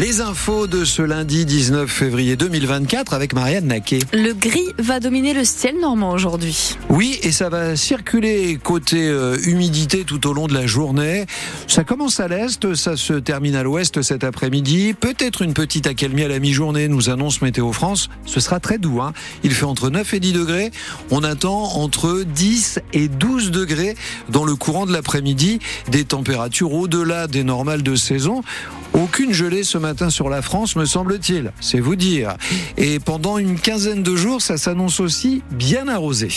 Les infos de ce lundi 19 février 2024 avec Marianne Naquet. Le gris va dominer le ciel normand aujourd'hui. Oui, et ça va circuler côté euh, humidité tout au long de la journée. Ça commence à l'est, ça se termine à l'ouest cet après-midi. Peut-être une petite accalmie à la mi-journée, nous annonce Météo France. Ce sera très doux. Hein. Il fait entre 9 et 10 degrés. On attend entre 10 et 12 degrés dans le courant de l'après-midi. Des températures au-delà des normales de saison. Aucune gelée ce matin sur la France, me semble-t-il. C'est vous dire. Et pendant une quinzaine de jours, ça s'annonce aussi bien arrosé.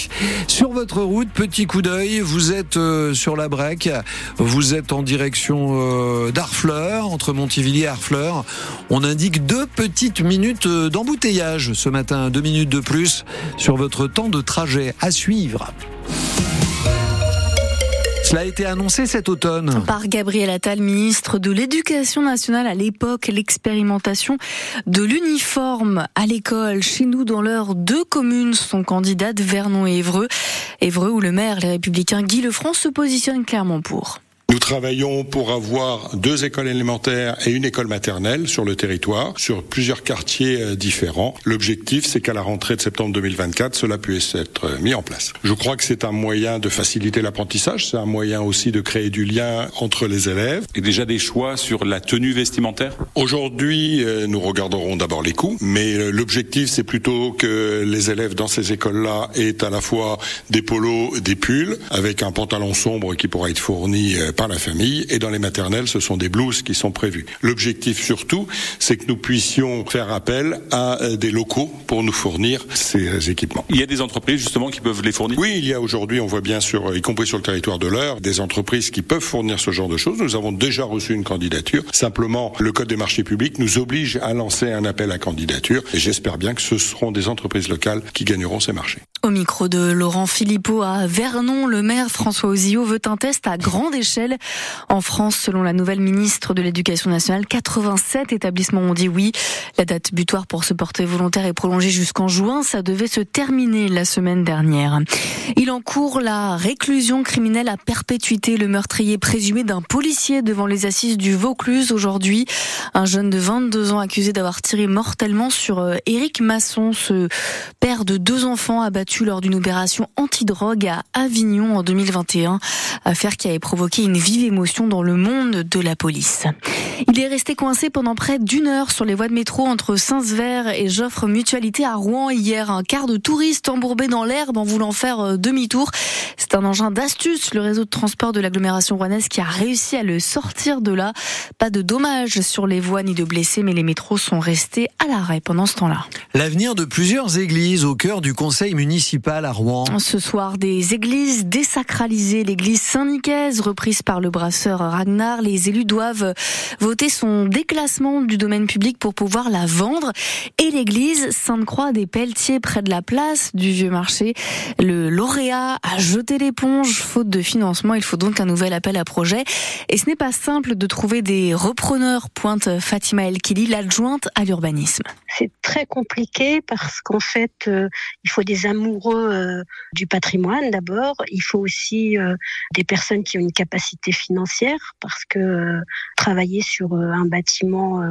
Sur votre route, petit coup d'œil, vous êtes euh, sur la Brec, vous êtes en direction euh, d'Arfleur, entre Montivilliers et Harfleur. On indique deux petites minutes euh, d'embouteillage ce matin, deux minutes de plus sur votre temps de trajet à suivre. Cela a été annoncé cet automne. Par Gabriel Attal, ministre de l'Éducation nationale à l'époque, l'expérimentation de l'uniforme à l'école. Chez nous, dans l'heure, deux communes sont candidates, Vernon et Évreux. Évreux où le maire, les Républicains Guy Lefranc, se positionne clairement pour. Nous travaillons pour avoir deux écoles élémentaires et une école maternelle sur le territoire, sur plusieurs quartiers euh, différents. L'objectif, c'est qu'à la rentrée de septembre 2024, cela puisse être euh, mis en place. Je crois que c'est un moyen de faciliter l'apprentissage, c'est un moyen aussi de créer du lien entre les élèves. Et déjà des choix sur la tenue vestimentaire? Aujourd'hui, euh, nous regarderons d'abord les coûts, mais l'objectif, c'est plutôt que les élèves dans ces écoles-là aient à la fois des polos, des pulls, avec un pantalon sombre qui pourra être fourni par la famille et dans les maternelles, ce sont des blouses qui sont prévues. L'objectif surtout, c'est que nous puissions faire appel à euh, des locaux pour nous fournir ces équipements. Il y a des entreprises justement qui peuvent les fournir? Oui, il y a aujourd'hui, on voit bien sur, y compris sur le territoire de l'Eure, des entreprises qui peuvent fournir ce genre de choses. Nous avons déjà reçu une candidature. Simplement, le Code des marchés publics nous oblige à lancer un appel à candidature et j'espère bien que ce seront des entreprises locales qui gagneront ces marchés. Au micro de Laurent Philippot à Vernon, le maire François Ozio veut un test à grande échelle. En France, selon la nouvelle ministre de l'Éducation nationale, 87 établissements ont dit oui. La date butoir pour se porter volontaire est prolongée jusqu'en juin. Ça devait se terminer la semaine dernière. Il encourt la réclusion criminelle à perpétuité. Le meurtrier présumé d'un policier devant les assises du Vaucluse aujourd'hui. Un jeune de 22 ans accusé d'avoir tiré mortellement sur euh, Éric Masson, ce père de deux enfants abattu lors d'une opération antidrogue à Avignon en 2021. Affaire qui avait provoqué une vive émotion dans le monde de la police. Il est resté coincé pendant près d'une heure sur les voies de métro entre Saint-Sever et Joffre Mutualité à Rouen hier. Un quart de touristes embourbés dans l'herbe en voulant faire euh, demi-tour. C'est un engin d'astuce, le réseau de transport de l'agglomération rouennaise qui a réussi à le sortir de là. Pas de dommages sur les voies ni de blessés, mais les métros sont restés à l'arrêt pendant ce temps-là. L'avenir de plusieurs églises au cœur du conseil municipal à Rouen. Ce soir, des églises désacralisées. L'église Saint-Nicaise, reprise par le brasseur Ragnar. Les élus doivent voter son déclassement du domaine public pour pouvoir la vendre. Et l'église Sainte-Croix des Pelletiers, près de la place du Vieux Marché. Le lauréat a jeté l'éponge, faute de financement. Il faut donc un nouvel appel à projet. Et ce n'est pas simple de trouver des repreneurs, pointe Fatima El Kili, l'adjointe à l'urbanisme. C'est très compliqué parce qu'en fait, euh, il faut des amoureux euh, du patrimoine d'abord. Il faut aussi euh, des personnes qui ont une capacité financière parce que travailler sur un bâtiment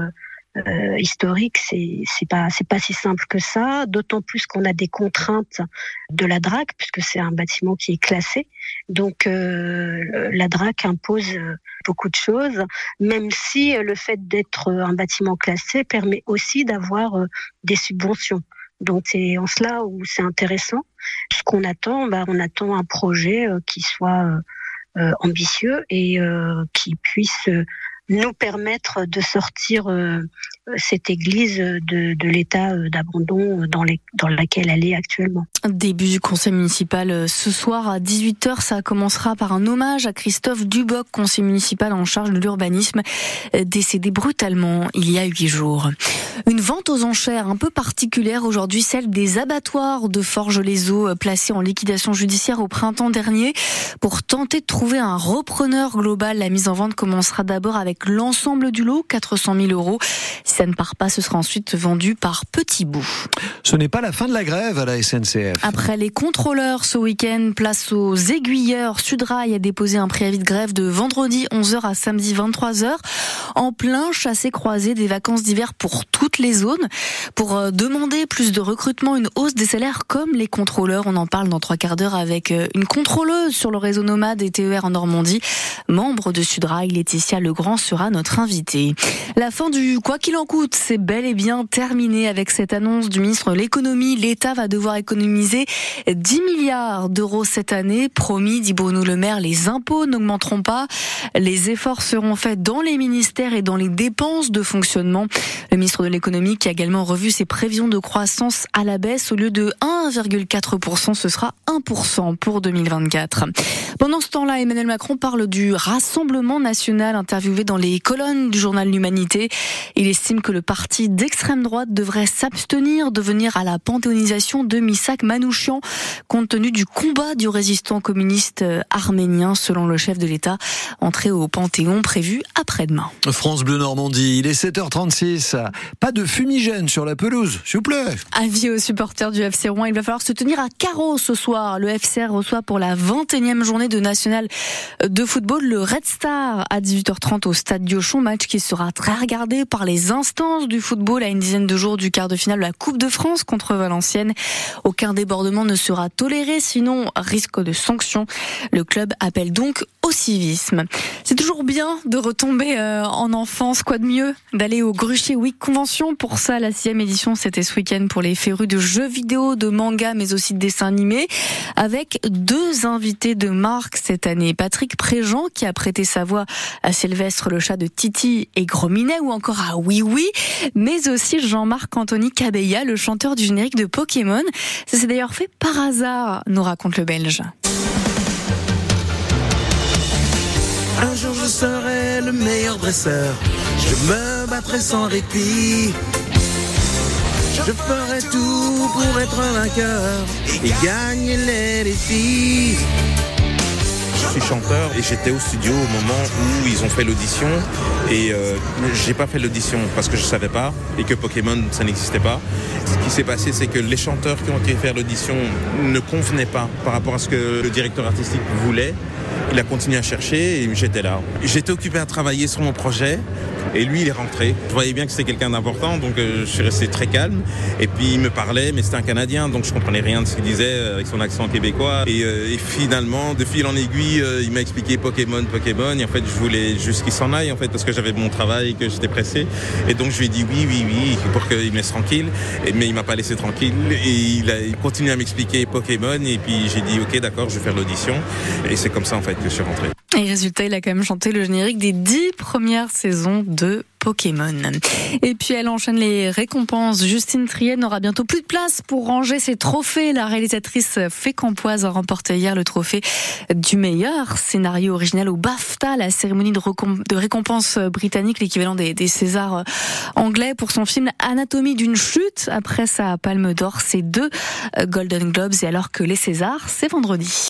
euh, historique, c'est c'est pas c'est pas si simple que ça. D'autant plus qu'on a des contraintes de la DRAC puisque c'est un bâtiment qui est classé. Donc euh, la DRAC impose beaucoup de choses, même si le fait d'être un bâtiment classé permet aussi d'avoir des subventions. Donc c'est en cela où c'est intéressant. Ce qu'on attend, bah, on attend un projet qui soit euh, ambitieux et qui puisse nous permettre de sortir euh, cette église de, l'état euh, d'abandon dans, les, dans lequel elle est actuellement. Début du conseil municipal euh, ce soir à 18h, ça commencera par un hommage à Christophe Duboc, conseiller municipal en charge de l'urbanisme, décédé brutalement il y a huit jours. Une vente aux enchères un peu particulière aujourd'hui, celle des abattoirs de Forges-les-Eaux placés en liquidation judiciaire au printemps dernier. Pour tenter de trouver un repreneur global, la mise en vente commencera d'abord avec l'ensemble du lot, 400 000 euros. Ça ne part pas, ce sera ensuite vendu par petits bouts. Ce n'est pas la fin de la grève à la SNCF. Après les contrôleurs ce week-end, place aux aiguilleurs. Sudrail a déposé un préavis de grève de vendredi 11h à samedi 23h en plein chassé-croisé des vacances d'hiver pour toutes les zones pour euh, demander plus de recrutement, une hausse des salaires comme les contrôleurs. On en parle dans trois quarts d'heure avec euh, une contrôleuse sur le réseau nomade et TER en Normandie. Membre de Sudrail, Laetitia Legrand sera notre invitée. La fin du quoi qu'il en c'est bel et bien terminé avec cette annonce du ministre de l'économie. L'État va devoir économiser 10 milliards d'euros cette année. Promis, dit Bruno Le Maire, les impôts n'augmenteront pas. Les efforts seront faits dans les ministères et dans les dépenses de fonctionnement. Le ministre de l'économie qui a également revu ses prévisions de croissance à la baisse. Au lieu de 1,4%, ce sera 1% pour 2024. Pendant ce temps-là, Emmanuel Macron parle du Rassemblement national interviewé dans les colonnes du journal L'Humanité. Il estime que le parti d'extrême droite devrait s'abstenir de venir à la panthéonisation de Misak Manouchian, compte tenu du combat du résistant communiste arménien, selon le chef de l'État, entré au Panthéon prévu après-demain. France Bleu Normandie, il est 7h36. Pas de fumigène sur la pelouse, s'il vous plaît. Avis aux supporters du FC Rouen, il va falloir se tenir à carreau ce soir. Le FCR reçoit pour la 21e journée de national de football le Red Star à 18h30 au stade Diochon, match qui sera très regardé par les instances du football à une dizaine de jours du quart de finale de la Coupe de France contre Valenciennes. Aucun débordement ne sera toléré, sinon risque de sanction. Le club appelle donc au civisme. C'est toujours bien de retomber euh, en enfance, quoi de mieux d'aller au Gruchier Week Convention? Pour ça, la sixième édition, c'était ce week-end pour les férus de jeux vidéo, de manga, mais aussi de dessins animés, avec deux invités de marque cette année. Patrick Préjean, qui a prêté sa voix à Sylvestre, le chat de Titi et Grominet, ou encore à Oui Oui, mais aussi Jean-Marc Anthony Cabella, le chanteur du générique de Pokémon. Ça s'est d'ailleurs fait par hasard, nous raconte le Belge. Je serai le meilleur dresseur. Je me battrai sans répit. Je ferai tout pour être vainqueur et gagner les défis. Je suis chanteur et j'étais au studio au moment où ils ont fait l'audition et euh, j'ai pas fait l'audition parce que je savais pas et que Pokémon ça n'existait pas. Ce qui s'est passé c'est que les chanteurs qui ont été faire l'audition ne convenaient pas par rapport à ce que le directeur artistique voulait. Il a continué à chercher et j'étais là. J'étais occupé à travailler sur mon projet et lui, il est rentré. Je voyais bien que c'était quelqu'un d'important, donc euh, je suis resté très calme. Et puis il me parlait, mais c'était un Canadien, donc je comprenais rien de ce qu'il disait euh, avec son accent québécois. Et, euh, et finalement, de fil en aiguille, il m'a expliqué Pokémon, Pokémon. Et en fait, je voulais juste qu'il s'en aille, en fait, parce que j'avais mon travail, que j'étais pressé. Et donc je lui ai dit oui, oui, oui, pour qu'il me laisse tranquille. Et, mais il m'a pas laissé tranquille. Et il a continué à m'expliquer Pokémon. Et puis j'ai dit ok, d'accord, je vais faire l'audition. Et c'est comme ça en que je suis. Et résultat, il a quand même chanté le générique des dix premières saisons de Pokémon. Et puis elle enchaîne les récompenses. Justine Trier n'aura bientôt plus de place pour ranger ses trophées. La réalisatrice Fécampoise a remporté hier le trophée du meilleur scénario original au BAFTA, la cérémonie de, récompense britannique, l'équivalent des, Césars anglais pour son film Anatomie d'une chute. Après sa palme d'or, c'est deux Golden Globes et alors que les Césars, c'est vendredi.